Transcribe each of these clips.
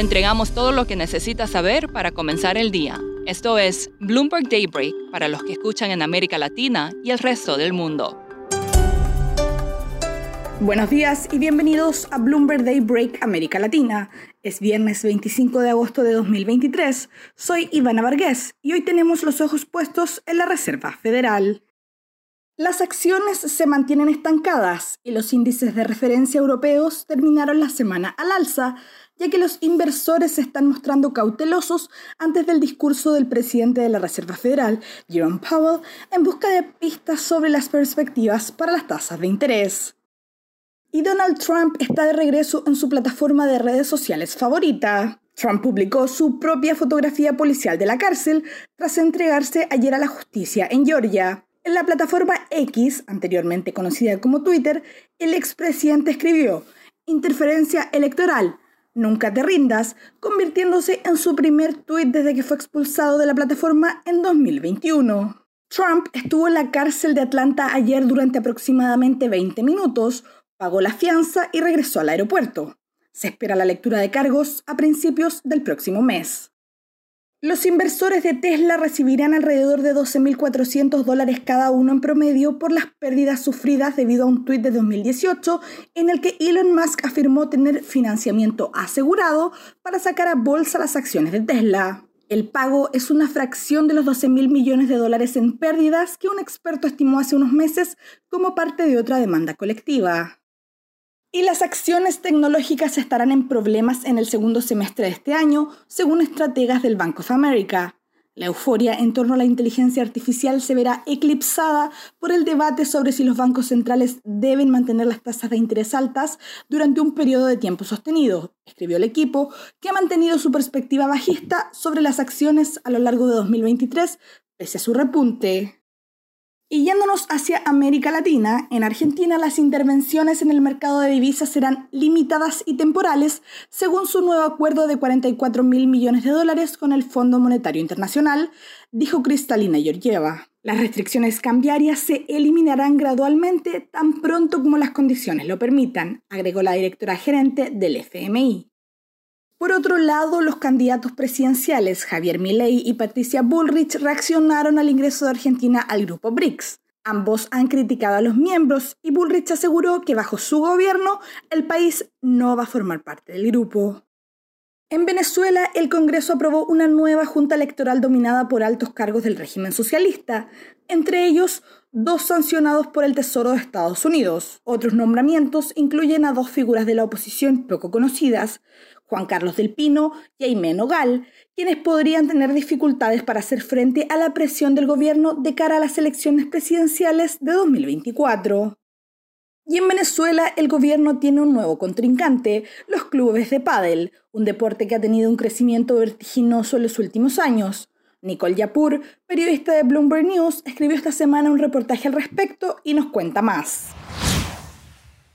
Entregamos todo lo que necesita saber para comenzar el día. Esto es Bloomberg Daybreak para los que escuchan en América Latina y el resto del mundo. Buenos días y bienvenidos a Bloomberg Daybreak América Latina. Es viernes 25 de agosto de 2023. Soy Ivana Vargas y hoy tenemos los ojos puestos en la Reserva Federal. Las acciones se mantienen estancadas y los índices de referencia europeos terminaron la semana al alza, ya que los inversores se están mostrando cautelosos antes del discurso del presidente de la Reserva Federal, Jerome Powell, en busca de pistas sobre las perspectivas para las tasas de interés. Y Donald Trump está de regreso en su plataforma de redes sociales favorita. Trump publicó su propia fotografía policial de la cárcel tras entregarse ayer a la justicia en Georgia. En la plataforma X, anteriormente conocida como Twitter, el expresidente escribió, Interferencia electoral, nunca te rindas, convirtiéndose en su primer tuit desde que fue expulsado de la plataforma en 2021. Trump estuvo en la cárcel de Atlanta ayer durante aproximadamente 20 minutos, pagó la fianza y regresó al aeropuerto. Se espera la lectura de cargos a principios del próximo mes. Los inversores de Tesla recibirán alrededor de 12.400 dólares cada uno en promedio por las pérdidas sufridas debido a un tuit de 2018 en el que Elon Musk afirmó tener financiamiento asegurado para sacar a bolsa las acciones de Tesla. El pago es una fracción de los 12.000 millones de dólares en pérdidas que un experto estimó hace unos meses como parte de otra demanda colectiva. Y las acciones tecnológicas estarán en problemas en el segundo semestre de este año, según estrategas del Bank of America. La euforia en torno a la inteligencia artificial se verá eclipsada por el debate sobre si los bancos centrales deben mantener las tasas de interés altas durante un periodo de tiempo sostenido, escribió el equipo, que ha mantenido su perspectiva bajista sobre las acciones a lo largo de 2023, pese a su repunte. Y yéndonos hacia América Latina, en Argentina las intervenciones en el mercado de divisas serán limitadas y temporales según su nuevo acuerdo de 44 mil millones de dólares con el Fondo Monetario Internacional, dijo Cristalina Georgieva. Las restricciones cambiarias se eliminarán gradualmente tan pronto como las condiciones lo permitan, agregó la directora gerente del FMI. Por otro lado, los candidatos presidenciales Javier Milei y Patricia Bullrich reaccionaron al ingreso de Argentina al grupo BRICS. Ambos han criticado a los miembros y Bullrich aseguró que bajo su gobierno el país no va a formar parte del grupo. En Venezuela, el Congreso aprobó una nueva junta electoral dominada por altos cargos del régimen socialista, entre ellos dos sancionados por el Tesoro de Estados Unidos. Otros nombramientos incluyen a dos figuras de la oposición poco conocidas, Juan Carlos del Pino y Aimé Nogal, quienes podrían tener dificultades para hacer frente a la presión del gobierno de cara a las elecciones presidenciales de 2024. Y en Venezuela el gobierno tiene un nuevo contrincante, los clubes de pádel, un deporte que ha tenido un crecimiento vertiginoso en los últimos años. Nicole Yapur, periodista de Bloomberg News, escribió esta semana un reportaje al respecto y nos cuenta más.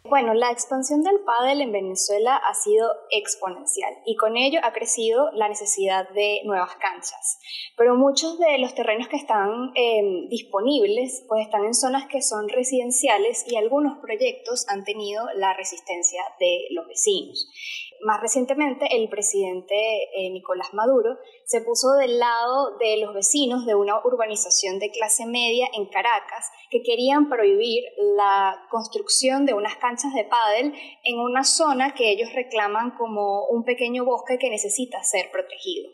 Bueno, la expansión del pádel en Venezuela ha sido exponencial y con ello ha crecido la necesidad de nuevas canchas. Pero muchos de los terrenos que están em, disponibles pues están en zonas que son residenciales y algunos proyectos han tenido la resistencia de los vecinos. Más recientemente, el presidente eh, Nicolás Maduro se puso del lado de los vecinos de una urbanización de clase media en Caracas que querían prohibir la construcción de unas canchas de pádel en una zona que ellos reclaman como un pequeño bosque que necesita ser protegido.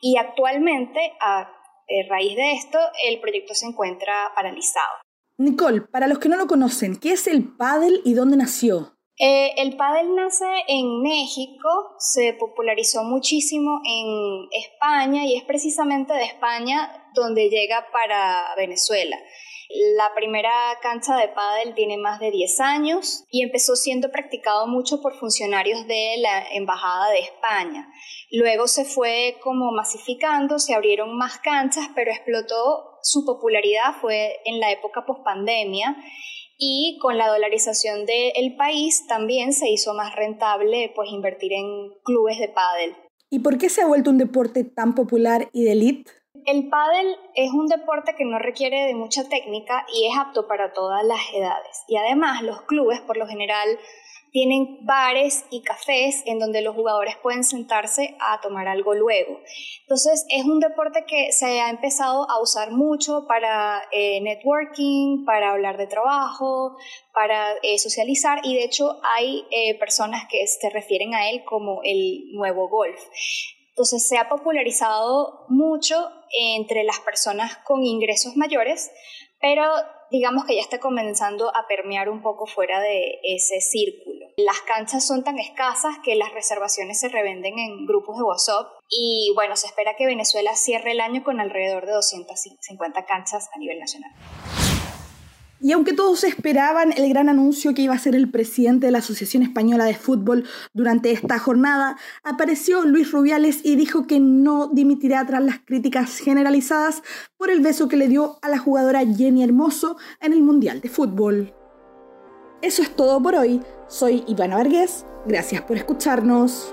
Y actualmente, a eh, raíz de esto, el proyecto se encuentra paralizado. Nicole, para los que no lo conocen, ¿qué es el pádel y dónde nació? Eh, el pádel nace en México, se popularizó muchísimo en España y es precisamente de España donde llega para Venezuela. La primera cancha de pádel tiene más de 10 años y empezó siendo practicado mucho por funcionarios de la Embajada de España. Luego se fue como masificando, se abrieron más canchas, pero explotó su popularidad fue en la época pospandemia y con la dolarización del país también se hizo más rentable pues invertir en clubes de pádel. ¿Y por qué se ha vuelto un deporte tan popular y de élite? El pádel es un deporte que no requiere de mucha técnica y es apto para todas las edades. Y además los clubes por lo general tienen bares y cafés en donde los jugadores pueden sentarse a tomar algo luego. Entonces es un deporte que se ha empezado a usar mucho para eh, networking, para hablar de trabajo, para eh, socializar y de hecho hay eh, personas que se refieren a él como el nuevo golf. Entonces se ha popularizado mucho entre las personas con ingresos mayores, pero digamos que ya está comenzando a permear un poco fuera de ese círculo. Las canchas son tan escasas que las reservaciones se revenden en grupos de WhatsApp y bueno, se espera que Venezuela cierre el año con alrededor de 250 canchas a nivel nacional. Y aunque todos esperaban el gran anuncio que iba a ser el presidente de la Asociación Española de Fútbol durante esta jornada, apareció Luis Rubiales y dijo que no dimitirá tras las críticas generalizadas por el beso que le dio a la jugadora Jenny Hermoso en el Mundial de Fútbol. Eso es todo por hoy. Soy Ivana Vargas. Gracias por escucharnos.